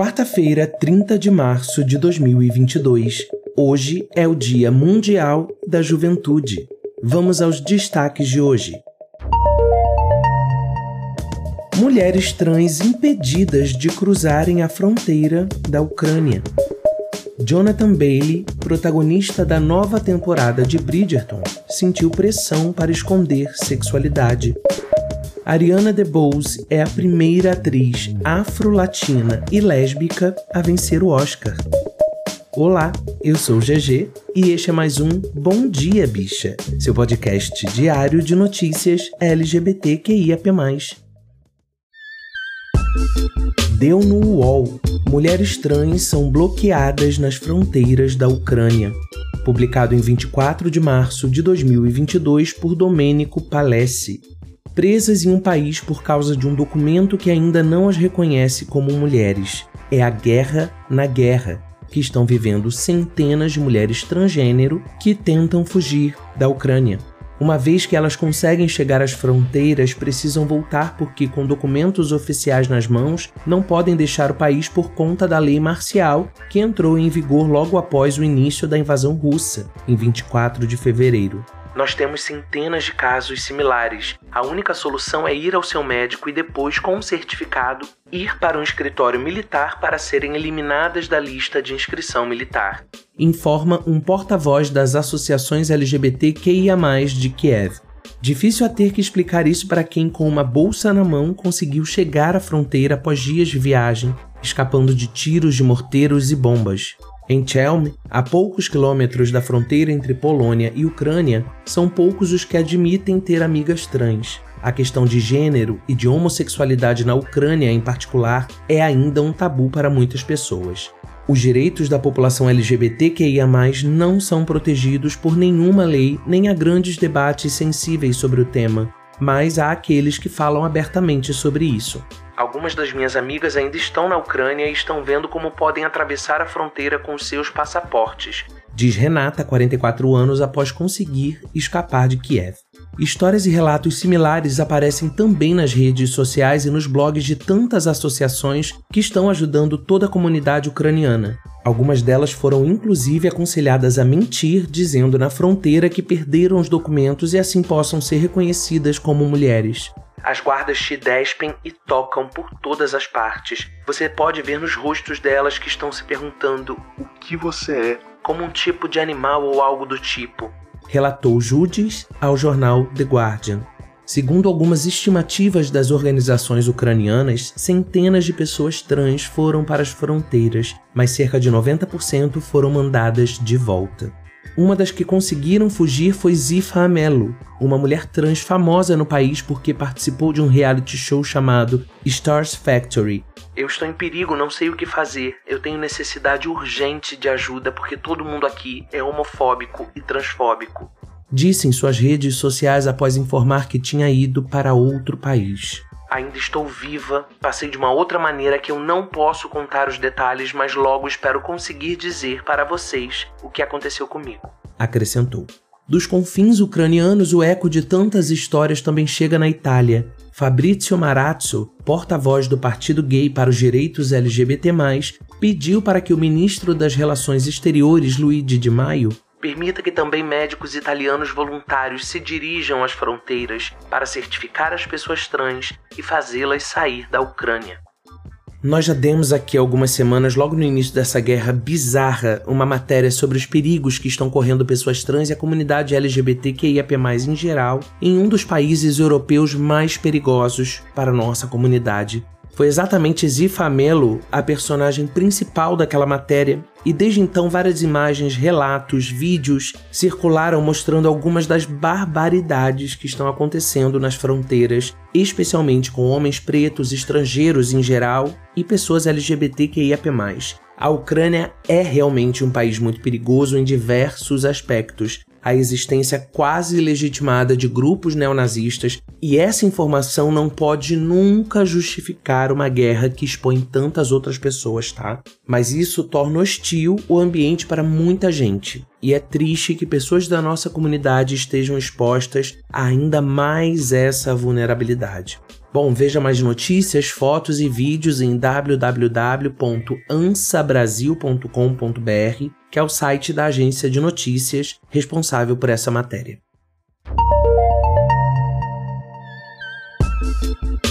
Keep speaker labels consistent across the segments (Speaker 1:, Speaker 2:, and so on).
Speaker 1: Quarta-feira, 30 de março de 2022. Hoje é o Dia Mundial da Juventude. Vamos aos destaques de hoje. Mulheres trans impedidas de cruzarem a fronteira da Ucrânia. Jonathan Bailey, protagonista da nova temporada de Bridgerton, sentiu pressão para esconder sexualidade. Ariana DeBose é a primeira atriz afro-latina e lésbica a vencer o Oscar. Olá, eu sou o GG e este é mais um Bom Dia Bicha, seu podcast diário de notícias LGBTQIAP+. Deu no UOL. Mulheres trans são bloqueadas nas fronteiras da Ucrânia. Publicado em 24 de março de 2022 por Domênico Palessi. Presas em um país por causa de um documento que ainda não as reconhece como mulheres. É a guerra na guerra, que estão vivendo centenas de mulheres transgênero que tentam fugir da Ucrânia. Uma vez que elas conseguem chegar às fronteiras, precisam voltar porque, com documentos oficiais nas mãos, não podem deixar o país por conta da lei marcial que entrou em vigor logo após o início da invasão russa, em 24 de fevereiro. Nós temos centenas de casos similares. A única solução é ir ao seu médico e depois, com um certificado, ir para um escritório militar para serem eliminadas da lista de inscrição militar. Informa um porta-voz das associações LGBTQIA+, de Kiev. Difícil a ter que explicar isso para quem, com uma bolsa na mão, conseguiu chegar à fronteira após dias de viagem, escapando de tiros de morteiros e bombas. Em Chelm, a poucos quilômetros da fronteira entre Polônia e Ucrânia, são poucos os que admitem ter amigas trans. A questão de gênero e de homossexualidade na Ucrânia, em particular, é ainda um tabu para muitas pessoas. Os direitos da população LGBTQIA não são protegidos por nenhuma lei nem há grandes debates sensíveis sobre o tema, mas há aqueles que falam abertamente sobre isso. Algumas das minhas amigas ainda estão na Ucrânia e estão vendo como podem atravessar a fronteira com seus passaportes, diz Renata, 44 anos, após conseguir escapar de Kiev. Histórias e relatos similares aparecem também nas redes sociais e nos blogs de tantas associações que estão ajudando toda a comunidade ucraniana. Algumas delas foram inclusive aconselhadas a mentir, dizendo na fronteira que perderam os documentos e assim possam ser reconhecidas como mulheres. As guardas te despem e tocam por todas as partes. Você pode ver nos rostos delas que estão se perguntando o que você é, como um tipo de animal ou algo do tipo. Relatou Judis ao jornal The Guardian. Segundo algumas estimativas das organizações ucranianas, centenas de pessoas trans foram para as fronteiras, mas cerca de 90% foram mandadas de volta. Uma das que conseguiram fugir foi Zifa Amelo, uma mulher trans famosa no país porque participou de um reality show chamado Stars Factory. Eu estou em perigo, não sei o que fazer. Eu tenho necessidade urgente de ajuda porque todo mundo aqui é homofóbico e transfóbico. Disse em suas redes sociais após informar que tinha ido para outro país. Ainda estou viva, passei de uma outra maneira que eu não posso contar os detalhes, mas logo espero conseguir dizer para vocês o que aconteceu comigo. Acrescentou. Dos confins ucranianos, o eco de tantas histórias também chega na Itália. Fabrizio Marazzo, porta-voz do Partido Gay para os Direitos LGBT+, pediu para que o ministro das Relações Exteriores, Luigi Di Maio, Permita que também médicos italianos voluntários se dirijam às fronteiras para certificar as pessoas trans e fazê-las sair da Ucrânia. Nós já demos aqui algumas semanas, logo no início dessa guerra bizarra, uma matéria sobre os perigos que estão correndo pessoas trans e a comunidade LGBTQIAP+, em geral, em um dos países europeus mais perigosos para nossa comunidade. Foi exatamente Zifa Melo a personagem principal daquela matéria, e desde então várias imagens, relatos, vídeos circularam mostrando algumas das barbaridades que estão acontecendo nas fronteiras, especialmente com homens pretos, estrangeiros em geral e pessoas LGBTQIAP+. A Ucrânia é realmente um país muito perigoso em diversos aspectos, a existência quase legitimada de grupos neonazistas, e essa informação não pode nunca justificar uma guerra que expõe tantas outras pessoas, tá? Mas isso torna hostil o ambiente para muita gente. E é triste que pessoas da nossa comunidade estejam expostas a ainda mais essa vulnerabilidade. Bom, veja mais notícias, fotos e vídeos em www.ansabrasil.com.br que é o site da agência de notícias responsável por essa matéria.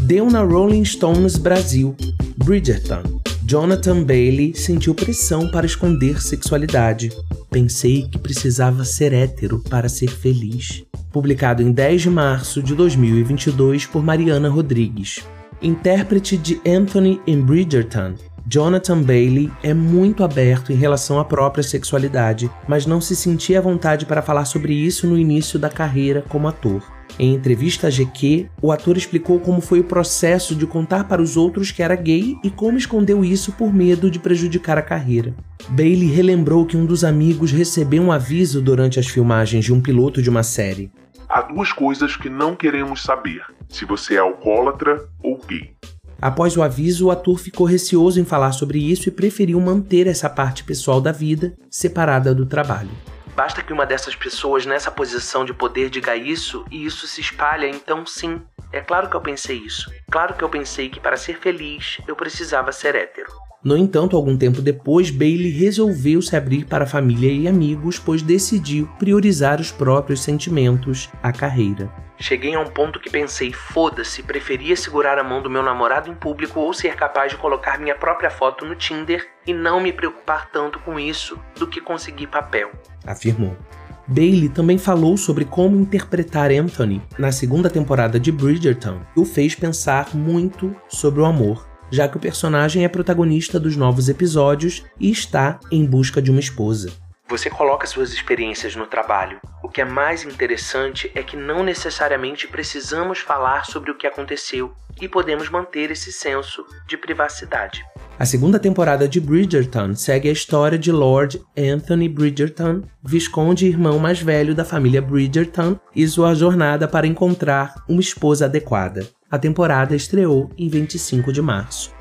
Speaker 1: Deu na Rolling Stones Brasil, Bridgerton. Jonathan Bailey sentiu pressão para esconder sexualidade. Pensei que precisava ser hétero para ser feliz. Publicado em 10 de março de 2022 por Mariana Rodrigues. Intérprete de Anthony em Bridgerton, Jonathan Bailey é muito aberto em relação à própria sexualidade, mas não se sentia à vontade para falar sobre isso no início da carreira como ator. Em entrevista à GQ, o ator explicou como foi o processo de contar para os outros que era gay e como escondeu isso por medo de prejudicar a carreira. Bailey relembrou que um dos amigos recebeu um aviso durante as filmagens de um piloto de uma série.
Speaker 2: Há duas coisas que não queremos saber: se você é alcoólatra ou gay.
Speaker 1: Após o aviso, o ator ficou receoso em falar sobre isso e preferiu manter essa parte pessoal da vida separada do trabalho. Basta que uma dessas pessoas nessa posição de poder diga isso e isso se espalha, então sim. É claro que eu pensei isso. Claro que eu pensei que para ser feliz eu precisava ser hétero. No entanto, algum tempo depois, Bailey resolveu se abrir para a família e amigos, pois decidiu priorizar os próprios sentimentos à carreira. Cheguei a um ponto que pensei, foda-se, preferia segurar a mão do meu namorado em público ou ser capaz de colocar minha própria foto no Tinder e não me preocupar tanto com isso do que conseguir papel, afirmou. Bailey também falou sobre como interpretar Anthony na segunda temporada de Bridgerton, e o fez pensar muito sobre o amor já que o personagem é protagonista dos novos episódios e está em busca de uma esposa. Você coloca suas experiências no trabalho. O que é mais interessante é que não necessariamente precisamos falar sobre o que aconteceu e podemos manter esse senso de privacidade. A segunda temporada de Bridgerton segue a história de Lord Anthony Bridgerton, visconde e irmão mais velho da família Bridgerton, e sua jornada para encontrar uma esposa adequada. A temporada estreou em 25 de março.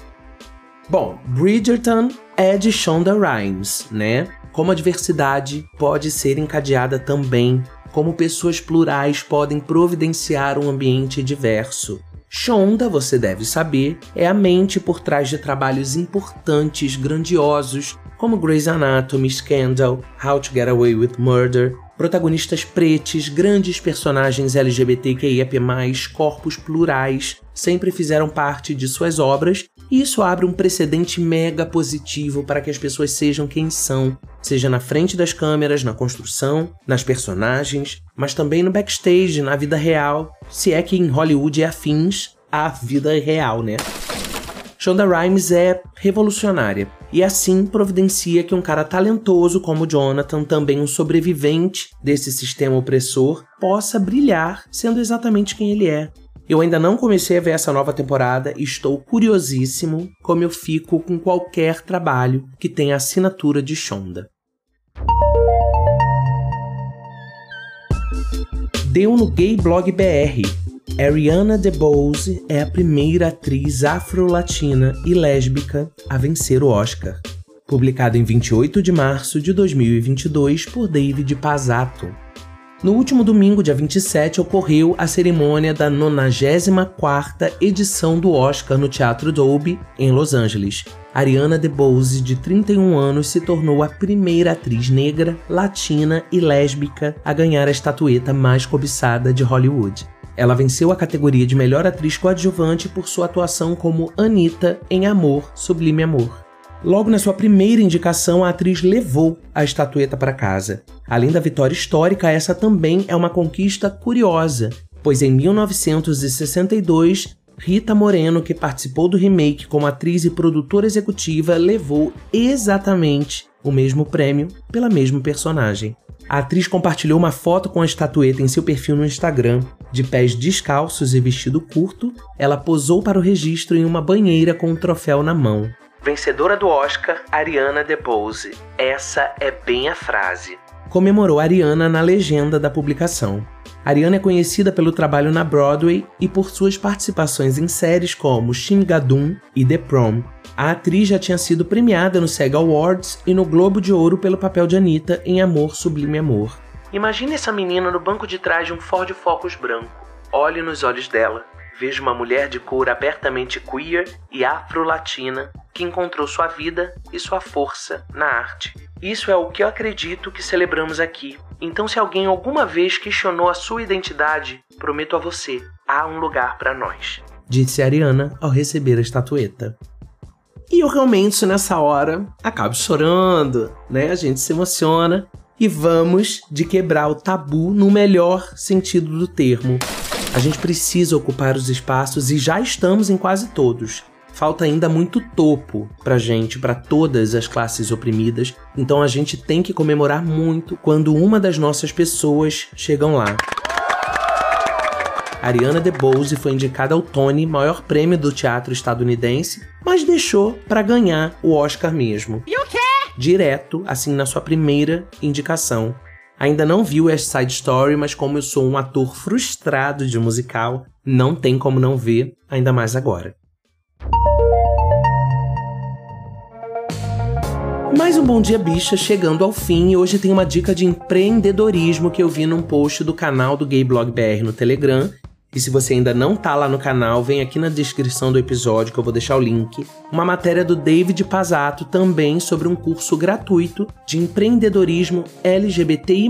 Speaker 1: Bom, Bridgerton é de Shonda Rhimes, né? Como a diversidade pode ser encadeada também, como pessoas plurais podem providenciar um ambiente diverso. Shonda, você deve saber, é a mente por trás de trabalhos importantes, grandiosos, como Grey's Anatomy, Scandal, How to Get Away with Murder, protagonistas pretos, grandes personagens LGBTQIAP+, corpos plurais, sempre fizeram parte de suas obras, e isso abre um precedente mega positivo para que as pessoas sejam quem são, seja na frente das câmeras, na construção, nas personagens, mas também no backstage, na vida real, se é que em Hollywood é afins à vida real, né? Shonda Rhimes é revolucionária e assim providencia que um cara talentoso como Jonathan, também um sobrevivente desse sistema opressor, possa brilhar sendo exatamente quem ele é. Eu ainda não comecei a ver essa nova temporada e estou curiosíssimo como eu fico com qualquer trabalho que tenha assinatura de Shonda. Deu no Gay Blog BR Ariana DeBose é a primeira atriz afro-latina e lésbica a vencer o Oscar. Publicado em 28 de março de 2022 por David Pazzato. No último domingo, dia 27, ocorreu a cerimônia da 94ª edição do Oscar no Teatro Dolby, em Los Angeles. Ariana DeBose, de 31 anos, se tornou a primeira atriz negra, latina e lésbica a ganhar a estatueta mais cobiçada de Hollywood. Ela venceu a categoria de melhor atriz coadjuvante por sua atuação como Anita em Amor, Sublime Amor. Logo na sua primeira indicação, a atriz levou a estatueta para casa. Além da vitória histórica, essa também é uma conquista curiosa, pois em 1962 Rita Moreno, que participou do remake como atriz e produtora executiva, levou exatamente o mesmo prêmio pela mesma personagem. A atriz compartilhou uma foto com a estatueta em seu perfil no Instagram. De pés descalços e vestido curto, ela posou para o registro em uma banheira com um troféu na mão. Vencedora do Oscar, Ariana DeBose. Essa é bem a frase. Comemorou Ariana na legenda da publicação. Ariana é conhecida pelo trabalho na Broadway e por suas participações em séries como Shingadun e The Prom. A atriz já tinha sido premiada no SEG Awards e no Globo de Ouro pelo papel de Anitta em Amor Sublime Amor. Imagine essa menina no banco de trás de um Ford Focus branco. Olhe nos olhos dela vejo uma mulher de cor abertamente queer e afro-latina que encontrou sua vida e sua força na arte. Isso é o que eu acredito que celebramos aqui. Então, se alguém alguma vez questionou a sua identidade, prometo a você, há um lugar para nós. Disse Ariana ao receber a estatueta. E eu realmente, nessa hora, acabo chorando, né? A gente se emociona e vamos de quebrar o tabu no melhor sentido do termo. A gente precisa ocupar os espaços e já estamos em quase todos. Falta ainda muito topo pra gente, para todas as classes oprimidas, então a gente tem que comemorar muito quando uma das nossas pessoas chegam lá. Ariana DeBose foi indicada ao Tony, maior prêmio do teatro estadunidense, mas deixou para ganhar o Oscar mesmo. Direto, assim, na sua primeira indicação. Ainda não vi West Side Story, mas como eu sou um ator frustrado de musical, não tem como não ver, ainda mais agora. Mais um Bom Dia Bicha chegando ao fim e hoje tem uma dica de empreendedorismo que eu vi num post do canal do Gay Blog BR no Telegram e se você ainda não tá lá no canal, vem aqui na descrição do episódio que eu vou deixar o link. Uma matéria do David Pazato também sobre um curso gratuito de empreendedorismo LGBTI+,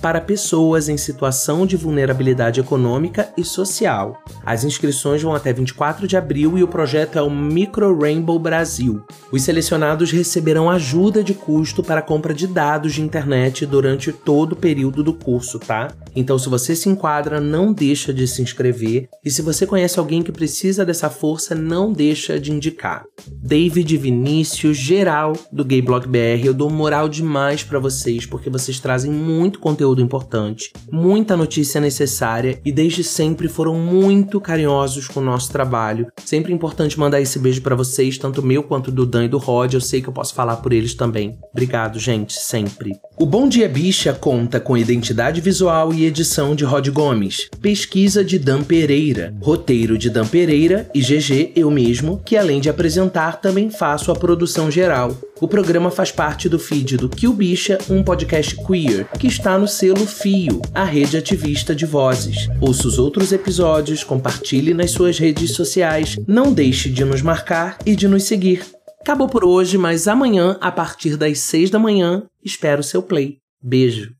Speaker 1: para pessoas em situação de vulnerabilidade econômica e social. As inscrições vão até 24 de abril e o projeto é o Micro Rainbow Brasil. Os selecionados receberão ajuda de custo para compra de dados de internet durante todo o período do curso, tá? Então se você se enquadra, não deixa de se inscrever e se você conhece alguém que precisa dessa força, não deixa de indicar. David, Vinícius, geral do Gay Blog BR, eu dou moral demais para vocês porque vocês trazem muito conteúdo importante, muita notícia necessária e desde sempre foram muito carinhosos com o nosso trabalho. Sempre importante mandar esse beijo para vocês, tanto meu quanto do Dan e do Rod, eu sei que eu posso falar por eles também. Obrigado, gente, sempre. O Bom Dia Bicha conta com identidade visual e edição de Rod Gomes, pesquisa de Dan Pereira, roteiro de Dan Pereira e GG eu mesmo, que além de apresentar também faço a produção geral. O programa faz parte do feed do Kill Bicha, um podcast queer, que está no selo Fio, a rede ativista de vozes. Ouça os outros episódios, compartilhe nas suas redes sociais, não deixe de nos marcar e de nos seguir. Acabou por hoje, mas amanhã, a partir das 6 da manhã, espero seu play. Beijo!